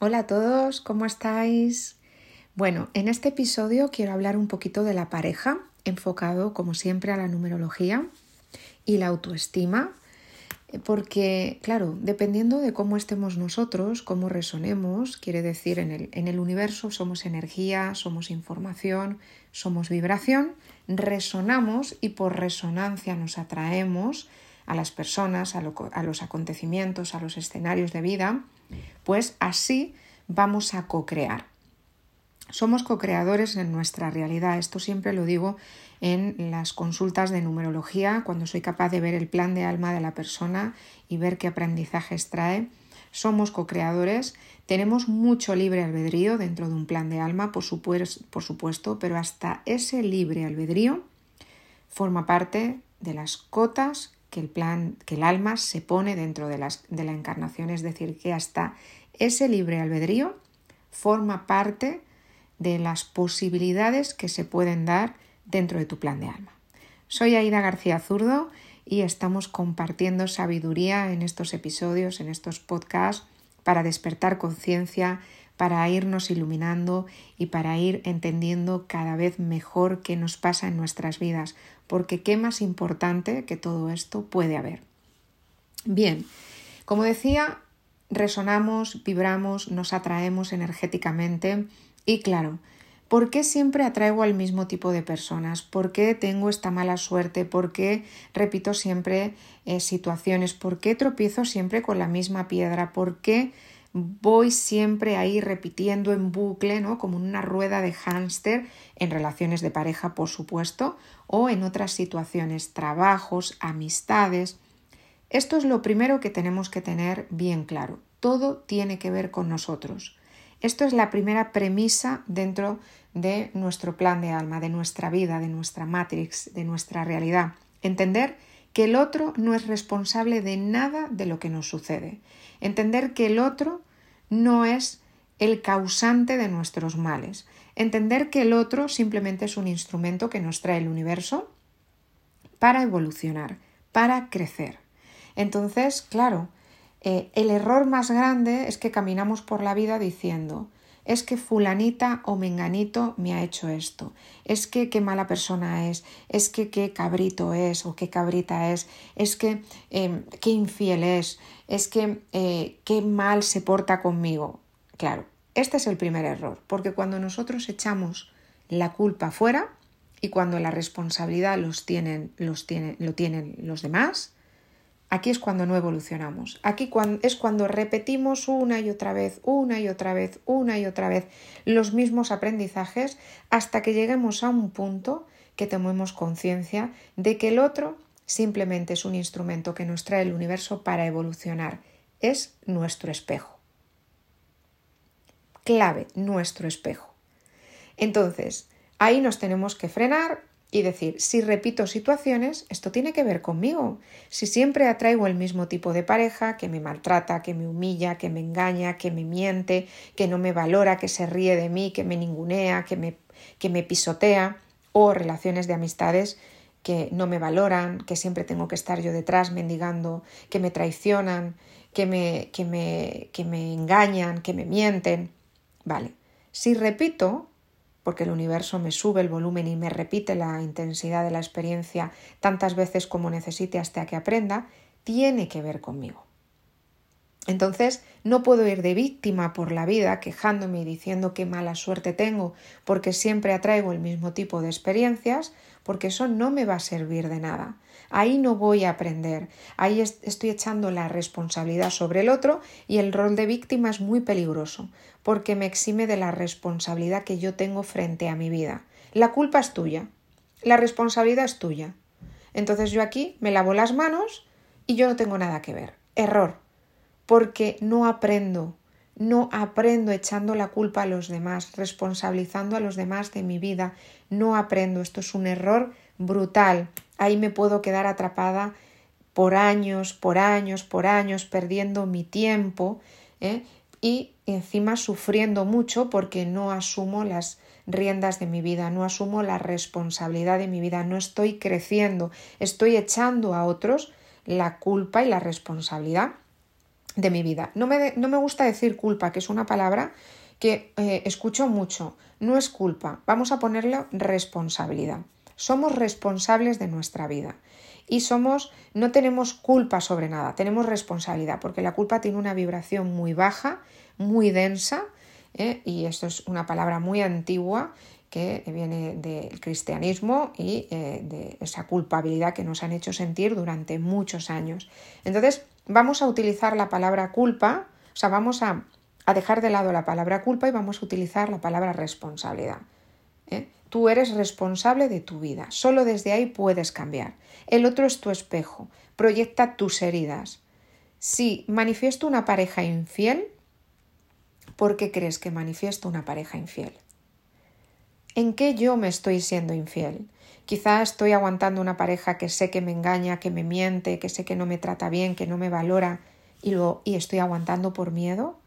Hola a todos, ¿cómo estáis? Bueno, en este episodio quiero hablar un poquito de la pareja, enfocado como siempre a la numerología y la autoestima, porque claro, dependiendo de cómo estemos nosotros, cómo resonemos, quiere decir en el, en el universo somos energía, somos información, somos vibración, resonamos y por resonancia nos atraemos a las personas, a, los acontecimientos, a los escenarios de vida, pues así vamos a co-crear. Somos co-creadores en nuestra realidad. Esto siempre lo digo en las consultas de numerología, cuando soy capaz de ver el plan de alma de la persona y ver qué aprendizajes trae. Somos co-creadores, tenemos mucho libre albedrío dentro de un plan de alma, por, por supuesto, pero hasta ese libre albedrío forma parte de las cotas que el plan, que el alma se pone dentro de, las, de la encarnación, es decir, que hasta ese libre albedrío forma parte de las posibilidades que se pueden dar dentro de tu plan de alma. Soy Aida García Zurdo y estamos compartiendo sabiduría en estos episodios, en estos podcasts, para despertar conciencia, para irnos iluminando y para ir entendiendo cada vez mejor qué nos pasa en nuestras vidas, porque qué más importante que todo esto puede haber. Bien, como decía, resonamos, vibramos, nos atraemos energéticamente y claro, ¿por qué siempre atraigo al mismo tipo de personas? ¿Por qué tengo esta mala suerte? ¿Por qué repito siempre eh, situaciones? ¿Por qué tropiezo siempre con la misma piedra? ¿Por qué voy siempre ahí repitiendo en bucle, ¿no? Como una rueda de hámster en relaciones de pareja, por supuesto, o en otras situaciones, trabajos, amistades. Esto es lo primero que tenemos que tener bien claro. Todo tiene que ver con nosotros. Esto es la primera premisa dentro de nuestro plan de alma, de nuestra vida, de nuestra matrix, de nuestra realidad. Entender que el otro no es responsable de nada de lo que nos sucede. Entender que el otro no es el causante de nuestros males. Entender que el otro simplemente es un instrumento que nos trae el universo para evolucionar, para crecer. Entonces, claro, eh, el error más grande es que caminamos por la vida diciendo es que fulanita o menganito me ha hecho esto, es que qué mala persona es, es que qué cabrito es o qué cabrita es, es que em, qué infiel es, es que eh, qué mal se porta conmigo. Claro, este es el primer error, porque cuando nosotros echamos la culpa fuera y cuando la responsabilidad los tienen, los lo tienen los demás, Aquí es cuando no evolucionamos. Aquí es cuando repetimos una y otra vez, una y otra vez, una y otra vez los mismos aprendizajes hasta que lleguemos a un punto que tomemos conciencia de que el otro simplemente es un instrumento que nos trae el universo para evolucionar. Es nuestro espejo. Clave, nuestro espejo. Entonces, ahí nos tenemos que frenar, y decir, si repito situaciones, esto tiene que ver conmigo. Si siempre atraigo el mismo tipo de pareja que me maltrata, que me humilla, que me engaña, que me miente, que no me valora, que se ríe de mí, que me ningunea, que me, que me pisotea, o relaciones de amistades que no me valoran, que siempre tengo que estar yo detrás mendigando, que me traicionan, que me, que me, que me engañan, que me mienten. Vale, si repito porque el universo me sube el volumen y me repite la intensidad de la experiencia tantas veces como necesite hasta que aprenda, tiene que ver conmigo. Entonces, no puedo ir de víctima por la vida quejándome y diciendo qué mala suerte tengo porque siempre atraigo el mismo tipo de experiencias, porque eso no me va a servir de nada. Ahí no voy a aprender, ahí estoy echando la responsabilidad sobre el otro y el rol de víctima es muy peligroso, porque me exime de la responsabilidad que yo tengo frente a mi vida. La culpa es tuya, la responsabilidad es tuya. Entonces yo aquí me lavo las manos y yo no tengo nada que ver. Error, porque no aprendo, no aprendo echando la culpa a los demás, responsabilizando a los demás de mi vida, no aprendo. Esto es un error brutal. Ahí me puedo quedar atrapada por años, por años, por años, perdiendo mi tiempo ¿eh? y encima sufriendo mucho porque no asumo las riendas de mi vida, no asumo la responsabilidad de mi vida, no estoy creciendo, estoy echando a otros la culpa y la responsabilidad de mi vida. No me, no me gusta decir culpa, que es una palabra que eh, escucho mucho. No es culpa, vamos a ponerle responsabilidad. Somos responsables de nuestra vida y somos no tenemos culpa sobre nada, tenemos responsabilidad, porque la culpa tiene una vibración muy baja, muy densa, ¿eh? y esto es una palabra muy antigua que viene del cristianismo y eh, de esa culpabilidad que nos han hecho sentir durante muchos años. Entonces, vamos a utilizar la palabra culpa, o sea, vamos a, dejar de lado la palabra culpa y vamos a utilizar la palabra responsabilidad. ¿eh? Tú eres responsable de tu vida, solo desde ahí puedes cambiar. El otro es tu espejo, proyecta tus heridas. Si manifiesto una pareja infiel, ¿por qué crees que manifiesto una pareja infiel? ¿En qué yo me estoy siendo infiel? Quizá estoy aguantando una pareja que sé que me engaña, que me miente, que sé que no me trata bien, que no me valora y, lo, y estoy aguantando por miedo,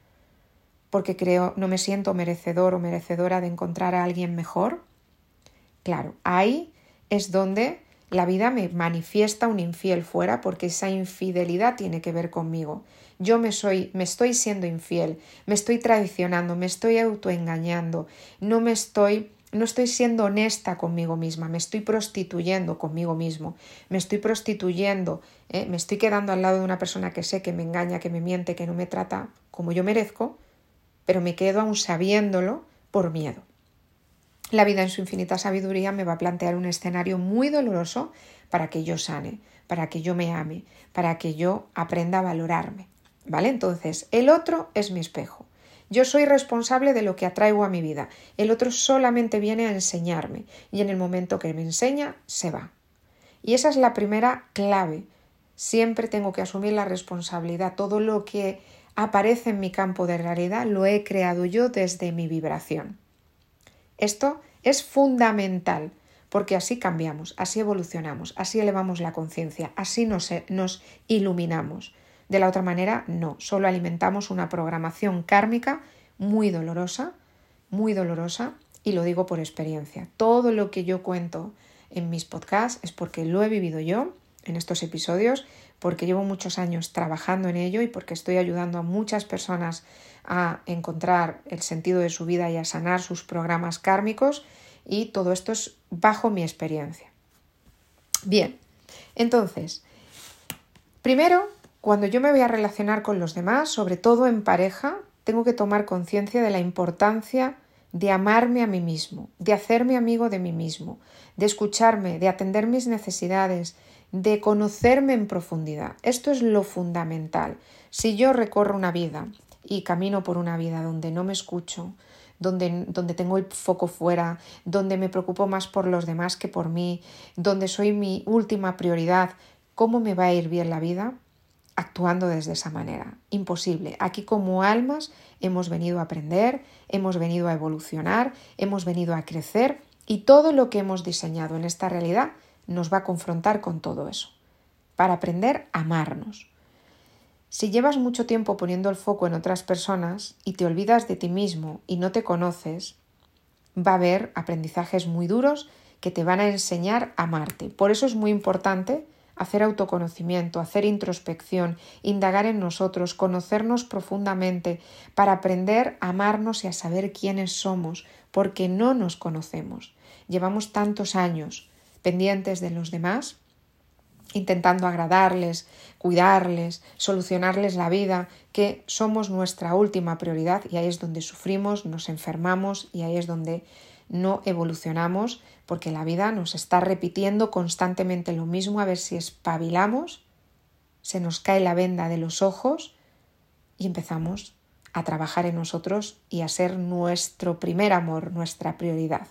porque creo no me siento merecedor o merecedora de encontrar a alguien mejor. Claro, ahí es donde la vida me manifiesta un infiel fuera porque esa infidelidad tiene que ver conmigo. Yo me soy, me estoy siendo infiel, me estoy traicionando, me estoy autoengañando, no me estoy no estoy siendo honesta conmigo misma, me estoy prostituyendo conmigo mismo, me estoy prostituyendo, ¿eh? me estoy quedando al lado de una persona que sé que me engaña, que me miente, que no me trata como yo merezco, pero me quedo aún sabiéndolo por miedo. La vida en su infinita sabiduría me va a plantear un escenario muy doloroso para que yo sane, para que yo me ame, para que yo aprenda a valorarme. ¿Vale? Entonces, el otro es mi espejo. Yo soy responsable de lo que atraigo a mi vida. El otro solamente viene a enseñarme y en el momento que me enseña, se va. Y esa es la primera clave. Siempre tengo que asumir la responsabilidad. Todo lo que aparece en mi campo de realidad lo he creado yo desde mi vibración. Esto es fundamental porque así cambiamos, así evolucionamos, así elevamos la conciencia, así nos, iluminamos. De la otra manera, no, solo alimentamos una programación kármica muy dolorosa, muy dolorosa, y lo digo por experiencia. Todo lo que yo cuento en mis podcasts es porque lo he vivido yo en estos episodios, porque llevo muchos años trabajando en ello y porque estoy ayudando a muchas personas a encontrar el sentido de su vida y a sanar sus programas kármicos y todo esto es bajo mi experiencia. Bien, entonces, primero cuando yo me voy a relacionar con los demás, sobre todo en pareja, tengo que tomar conciencia de la importancia de amarme a mí mismo, de hacerme amigo de mí mismo, de escucharme, de atender mis necesidades, de conocerme en profundidad. Esto es lo fundamental. Si yo recorro una vida y camino por una vida donde no me escucho, donde, donde, tengo el foco fuera, donde me preocupo más por los demás que por mí, donde soy mi última prioridad, ¿cómo me va a ir bien la vida? actuando desde esa manera. Imposible. Aquí como almas hemos venido a aprender, hemos venido a evolucionar, hemos venido a crecer y todo lo que hemos diseñado en esta realidad nos va a confrontar con todo eso, para aprender a amarnos. Si llevas mucho tiempo poniendo el foco en otras personas y te olvidas de ti mismo y no te conoces, va a haber aprendizajes muy duros que te van a enseñar a amarte. Por eso es muy importante hacer autoconocimiento, hacer introspección, indagar en nosotros, conocernos profundamente, para aprender a amarnos y a saber quiénes somos, porque no nos conocemos. Llevamos tantos años pendientes de los demás, intentando agradarles, cuidarles, solucionarles la vida, que somos nuestra última prioridad y ahí es donde sufrimos, nos enfermamos y ahí es donde no evolucionamos porque la vida nos está repitiendo constantemente lo mismo a ver si espabilamos, se nos cae la venda de los ojos y empezamos a trabajar en nosotros y a ser nuestro primer amor, nuestra prioridad.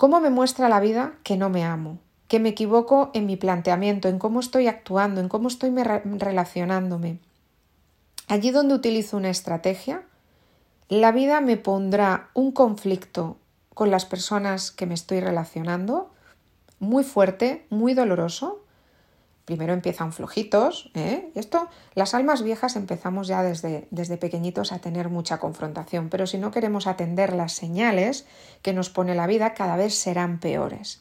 ¿Cómo me muestra la vida que no me amo? Que me equivoco en mi planteamiento, en cómo estoy actuando, en cómo estoy relacionándome. Allí donde utilizo una estrategia, la vida me pondrá un conflicto con las personas que me estoy relacionando, muy fuerte, muy doloroso. Primero empiezan flojitos, ¿eh? esto, las almas viejas empezamos ya desde, desde pequeñitos a tener mucha confrontación, pero si no queremos atender las señales que nos pone la vida, cada vez serán peores.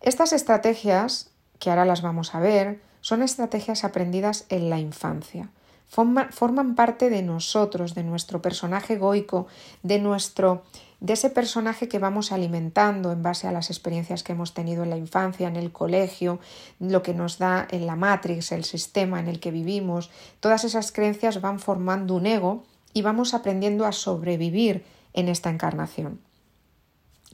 Estas estrategias, que ahora las vamos a ver, son estrategias aprendidas en la infancia. Forman, parte de nosotros, de nuestro personaje egoico, de nuestro de ese personaje que vamos alimentando en base a las experiencias que hemos tenido en la infancia, en el colegio, lo que nos da en la Matrix, el sistema en el que vivimos. Todas esas creencias van formando un ego y vamos aprendiendo a sobrevivir en esta encarnación.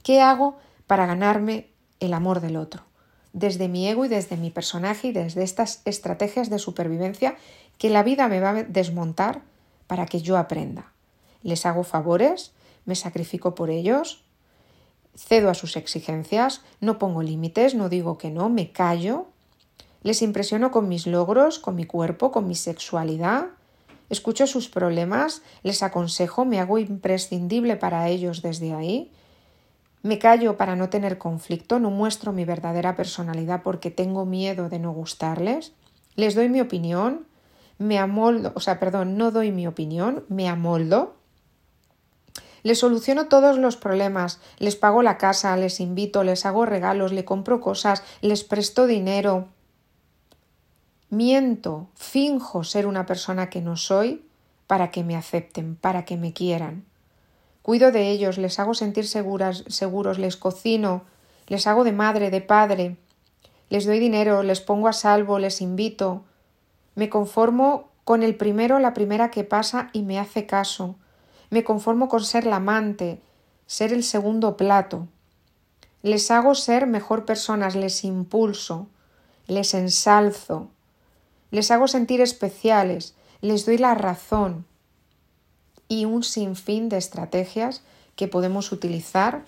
¿Qué hago para ganarme el amor del otro? Desde mi ego y desde mi personaje y desde estas estrategias de supervivencia que la vida me va a desmontar para que yo aprenda. Les hago favores, me sacrifico por ellos, cedo a sus exigencias, no pongo límites, no digo que no, me callo, les impresiono con mis logros, con mi cuerpo, con mi sexualidad, escucho sus problemas, les aconsejo, me hago imprescindible para ellos desde ahí, me callo para no tener conflicto, no muestro mi verdadera personalidad porque tengo miedo de no gustarles, les doy mi opinión, me amoldo, o sea, perdón, no doy mi opinión, me amoldo, les soluciono todos los problemas, les pago la casa, les invito, les hago regalos, le compro cosas, les presto dinero. Miento, finjo ser una persona que no soy para que me acepten, para que me quieran. Cuido de ellos, les hago sentir seguras, seguros, les cocino, les hago de madre, de padre, les doy dinero, les pongo a salvo, les invito. Me conformo con el primero, la primera que pasa y me hace caso. Me conformo con ser la amante, ser el segundo plato. Les hago ser mejor personas, les impulso, les ensalzo, les hago sentir especiales, les doy la razón y un sinfín de estrategias que podemos utilizar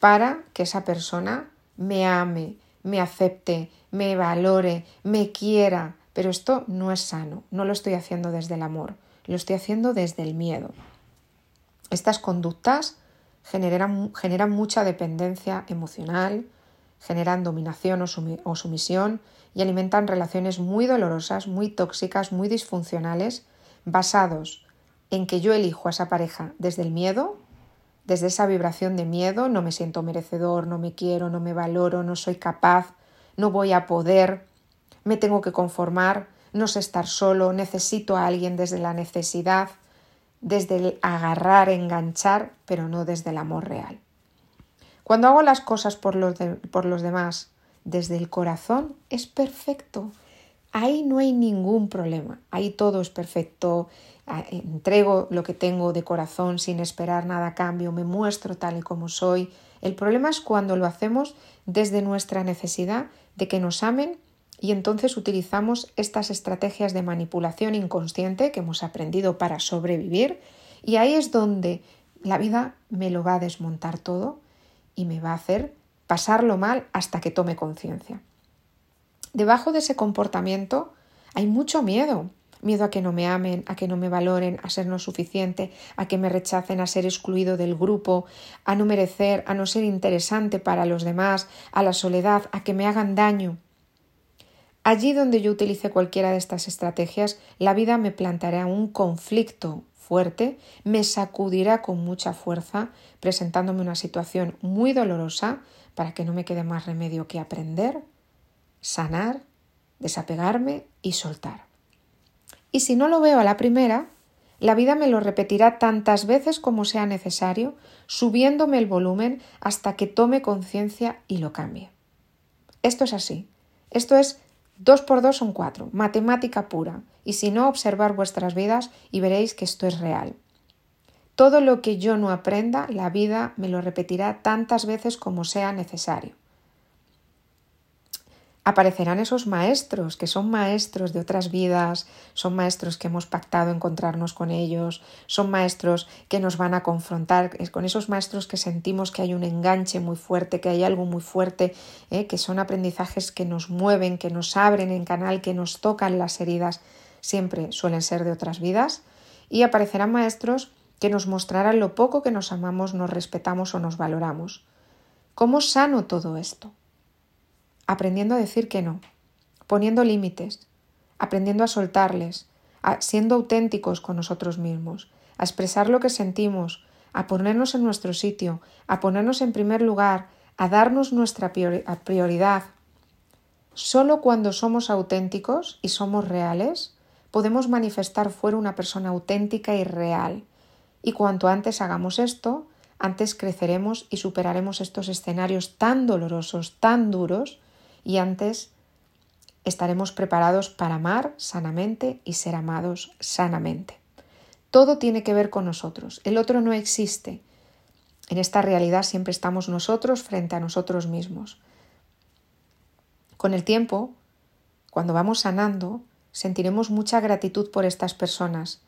para que esa persona me ame, me acepte, me valore, me quiera. Pero esto no es sano, no lo estoy haciendo desde el amor, lo estoy haciendo desde el miedo. Estas conductas generan, generan mucha dependencia emocional, generan dominación o, sumisión y alimentan relaciones muy dolorosas, muy tóxicas, muy disfuncionales, basados en que yo elijo a esa pareja desde el miedo, desde esa vibración de miedo, no me siento merecedor, no me quiero, no me valoro, no soy capaz, no voy a poder, me tengo que conformar, no sé estar solo, necesito a alguien desde la necesidad, desde el agarrar, enganchar, pero no desde el amor real. Cuando hago las cosas por los, por los demás desde el corazón, es perfecto. Ahí no hay ningún problema, ahí todo es perfecto, entrego lo que tengo de corazón sin esperar nada a cambio, me muestro tal y como soy. El problema es cuando lo hacemos desde nuestra necesidad de que nos amen y entonces utilizamos estas estrategias de manipulación inconsciente que hemos aprendido para sobrevivir y ahí es donde la vida me lo va a desmontar todo y me va a hacer pasarlo mal hasta que tome conciencia. Debajo de ese comportamiento hay mucho miedo. Miedo a que no me amen, a que no me valoren, a ser no suficiente, a que me rechacen, a ser excluido del grupo, a no merecer, a no ser interesante para los demás, a la soledad, a que me hagan daño. Allí donde yo utilice cualquiera de estas estrategias, la vida me plantará un conflicto fuerte, me sacudirá con mucha fuerza, presentándome una situación muy dolorosa para que no me quede más remedio que aprender, sanar, desapegarme y soltar. Y si no lo veo a la primera, la vida me lo repetirá tantas veces como sea necesario, subiéndome el volumen hasta que tome conciencia y lo cambie. Esto es así. Esto es Dos por dos son cuatro, matemática pura, y si no, observar vuestras vidas y veréis que esto es real. Todo lo que yo no aprenda, la vida me lo repetirá tantas veces como sea necesario aparecerán esos maestros, que son maestros de otras vidas, son maestros que hemos pactado encontrarnos con ellos, son maestros que nos van a confrontar, con esos maestros que sentimos que hay un enganche muy fuerte, que hay algo muy fuerte, ¿eh? que son aprendizajes que nos mueven, que nos abren en canal, que nos tocan las heridas, siempre suelen ser de otras vidas, y aparecerán maestros que nos mostrarán lo poco que nos amamos, nos respetamos o nos valoramos. ¿Cómo sano todo esto? Aprendiendo a decir que no, poniendo límites, aprendiendo a soltarles, siendo auténticos con nosotros mismos, a expresar lo que sentimos, a ponernos en nuestro sitio, a ponernos en primer lugar, a darnos nuestra prioridad. Solo cuando somos auténticos y somos reales, podemos manifestar fuera una persona auténtica y real. Y cuanto antes hagamos esto, antes creceremos y superaremos estos escenarios tan dolorosos, tan duros, y antes estaremos preparados para amar sanamente y ser amados sanamente. Todo tiene que ver con nosotros. El otro no existe. En esta realidad siempre estamos nosotros frente a nosotros mismos. Con el tiempo, cuando vamos sanando, sentiremos mucha gratitud por estas personas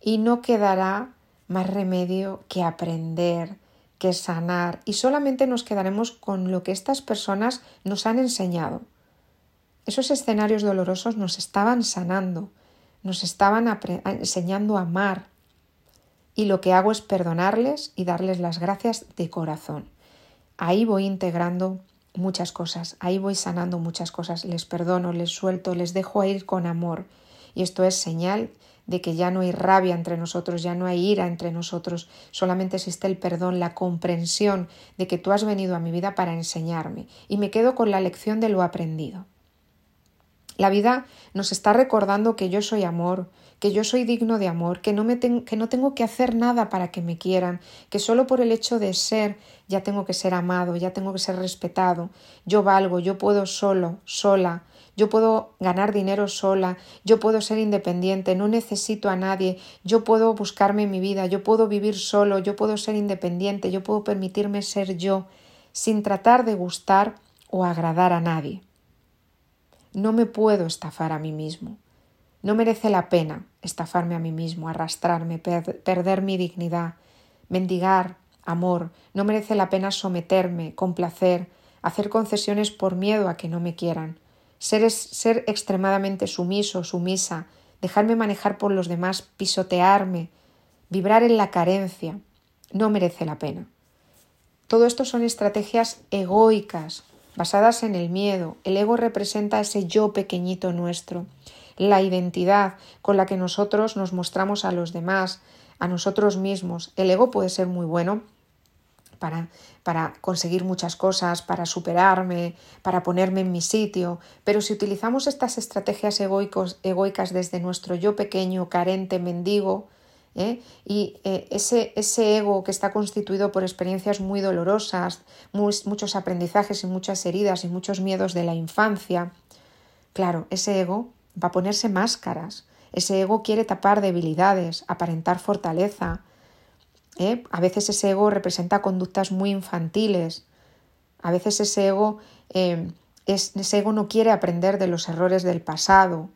y no quedará más remedio que aprender, que sanar y solamente nos quedaremos con lo que estas personas nos han enseñado. Esos escenarios dolorosos nos estaban sanando, nos estaban enseñando a amar y lo que hago es perdonarles y darles las gracias de corazón. Ahí voy integrando muchas cosas, ahí voy sanando muchas cosas, les perdono, les suelto, les dejo ir con amor. Y esto es señal de que ya no hay rabia entre nosotros, ya no hay ira entre nosotros, solamente existe el perdón, la comprensión de que tú has venido a mi vida para enseñarme y me quedo con la lección de lo aprendido. La vida nos está recordando que yo soy amor, que yo soy digno de amor, que no, me que no tengo que hacer nada para que me quieran, que solo por el hecho de ser ya tengo que ser amado, ya tengo que ser respetado, yo valgo, yo puedo solo, sola, yo puedo ganar dinero sola, yo puedo ser independiente, no necesito a nadie, yo puedo buscarme mi vida, yo puedo vivir solo, yo puedo ser independiente, yo puedo permitirme ser yo, sin tratar de gustar o agradar a nadie. No me puedo estafar a mí mismo. No merece la pena estafarme a mí mismo, arrastrarme, perder mi dignidad, mendigar amor. No merece la pena someterme, complacer, hacer concesiones por miedo a que no me quieran. Ser, ser extremadamente sumiso, sumisa, dejarme manejar por los demás, pisotearme, vibrar en la carencia. No merece la pena. Todo esto son estrategias egoicas, basadas en el miedo. El ego representa ese yo pequeñito nuestro la identidad con la que nosotros nos mostramos a los demás, a nosotros mismos. El ego puede ser muy bueno para, para, conseguir muchas cosas, para superarme, para ponerme en mi sitio, pero si utilizamos estas estrategias egoicos, egoicas desde nuestro yo pequeño, carente, mendigo, ¿eh? y eh, ese, ese, ego que está constituido por experiencias muy dolorosas, muchos aprendizajes y muchas heridas y muchos miedos de la infancia, claro, ese ego va a ponerse máscaras. Ese ego quiere tapar debilidades, aparentar fortaleza. ¿eh? A veces ese ego representa conductas muy infantiles. A veces ese ego, eh, ese ego no quiere aprender de los errores del pasado.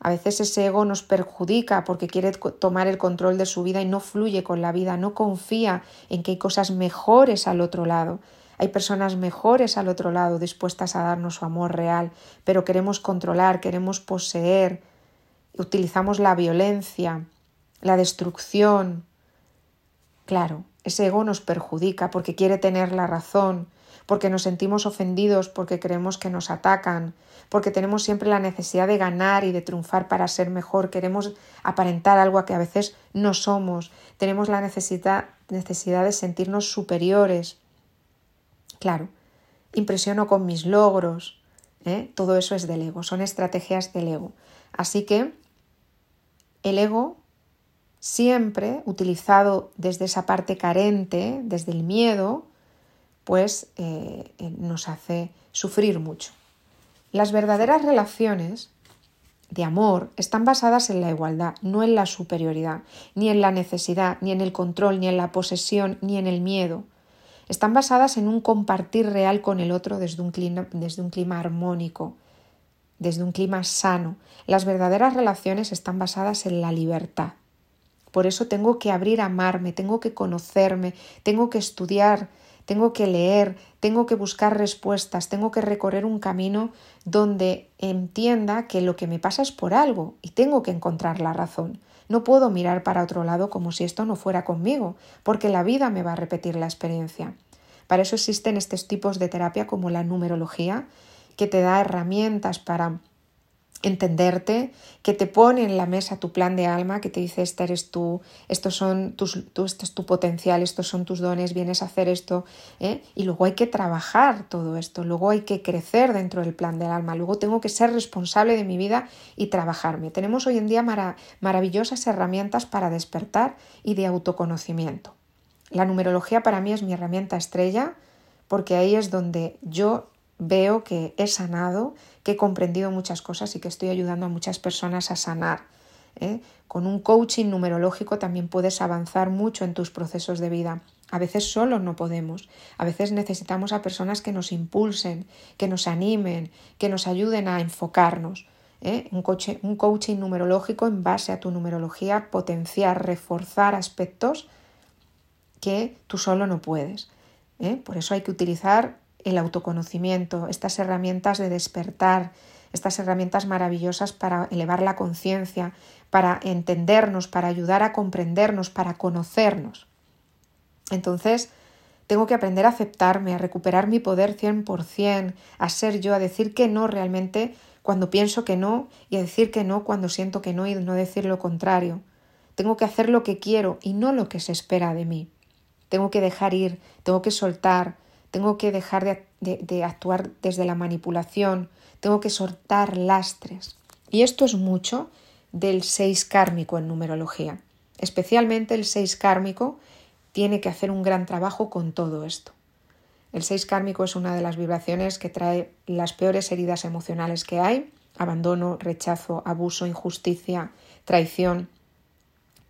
A veces ese ego nos perjudica porque quiere tomar el control de su vida y no fluye con la vida, no confía en que hay cosas mejores al otro lado. Hay personas mejores al otro lado dispuestas a darnos su amor real, pero queremos controlar, queremos poseer, utilizamos la violencia, la destrucción. Claro, ese ego nos perjudica porque quiere tener la razón, porque nos sentimos ofendidos, porque creemos que nos atacan, porque tenemos siempre la necesidad de ganar y de triunfar para ser mejor, queremos aparentar algo a que a veces no somos, tenemos la necesidad, necesidad de sentirnos superiores, Claro, impresiono con mis logros, ¿eh? todo eso es del ego, son estrategias del ego. Así que el ego siempre utilizado desde esa parte carente, desde el miedo, pues eh, eh, nos hace sufrir mucho. Las verdaderas relaciones de amor están basadas en la igualdad, no en la superioridad, ni en la necesidad, ni en el control, ni en la posesión, ni en el miedo. Están basadas en un compartir real con el otro desde un clima, desde un clima armónico, desde un clima sano. Las verdaderas relaciones están basadas en la libertad. Por eso tengo que abrir a amarme, tengo que conocerme, tengo que estudiar, tengo que leer, tengo que buscar respuestas, tengo que recorrer un camino donde entienda que lo que me pasa es por algo y tengo que encontrar la razón. No puedo mirar para otro lado como si esto no fuera conmigo, porque la vida me va a repetir la experiencia. Para eso existen estos tipos de terapia como la numerología, que te da herramientas para entenderte, que te pone en la mesa tu plan de alma, que te dice, esta eres tú, estos son tus, este es tu potencial, estos son tus dones, vienes a hacer esto, ¿eh? y luego hay que trabajar todo esto, luego hay que crecer dentro del plan del alma, luego tengo que ser responsable de mi vida y trabajarme. Tenemos hoy en día maravillosas herramientas para despertar y de autoconocimiento. La numerología para mí es mi herramienta estrella porque ahí es donde yo veo que he sanado, que he comprendido muchas cosas y que estoy ayudando a muchas personas a sanar. ¿eh? Con un coaching numerológico también puedes avanzar mucho en tus procesos de vida. A veces solo no podemos. A veces necesitamos a personas que nos impulsen, que nos animen, que nos ayuden a enfocarnos. ¿eh? Un, un coaching numerológico en base a tu numerología, potenciar, reforzar aspectos que tú solo no puedes. ¿eh? Por eso hay que utilizar el autoconocimiento, estas herramientas de despertar, estas herramientas maravillosas para elevar la conciencia, para entendernos, para ayudar a comprendernos, para conocernos. Entonces, tengo que aprender a aceptarme, a recuperar mi poder 100%, a ser yo, a decir que no realmente cuando pienso que no y a decir que no cuando siento que no y no decir lo contrario. Tengo que hacer lo que quiero y no lo que se espera de mí. Tengo que dejar ir, tengo que soltar, tengo que dejar de, actuar desde la manipulación, tengo que soltar lastres. Y esto es mucho del 6 kármico en numerología. Especialmente el 6 kármico tiene que hacer un gran trabajo con todo esto. El 6 kármico es una de las vibraciones que trae las peores heridas emocionales que hay, abandono, rechazo, abuso, injusticia, traición,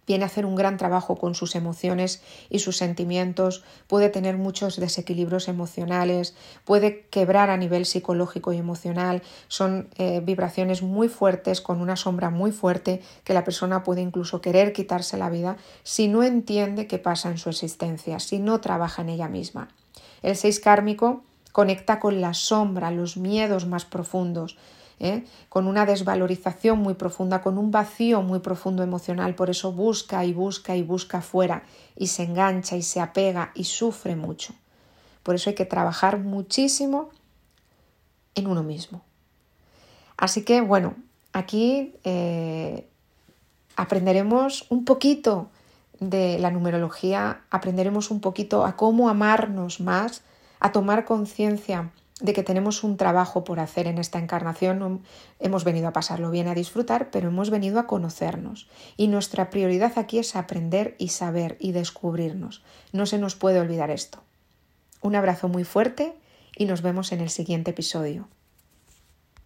viene a hacer un gran trabajo con sus emociones y sus sentimientos, puede tener muchos desequilibrios emocionales, puede quebrar a nivel psicológico y emocional, son eh, vibraciones muy fuertes, con una sombra muy fuerte, que la persona puede incluso querer quitarse la vida si no entiende qué pasa en su existencia, si no trabaja en ella misma. El 6 kármico conecta con la sombra, los miedos más profundos, ¿eh? con una desvalorización muy profunda, con un vacío muy profundo emocional, por eso busca y busca y busca fuera y se engancha y se apega y sufre mucho. Por eso hay que trabajar muchísimo en uno mismo. Así que bueno, aquí eh, aprenderemos un poquito de la numerología, aprenderemos un poquito a cómo amarnos más, a tomar conciencia de que tenemos un trabajo por hacer en esta encarnación. Hemos venido a pasarlo bien, a disfrutar, pero hemos venido a conocernos. Y nuestra prioridad aquí es aprender y saber y descubrirnos. No se nos puede olvidar esto. Un abrazo muy fuerte y nos vemos en el siguiente episodio.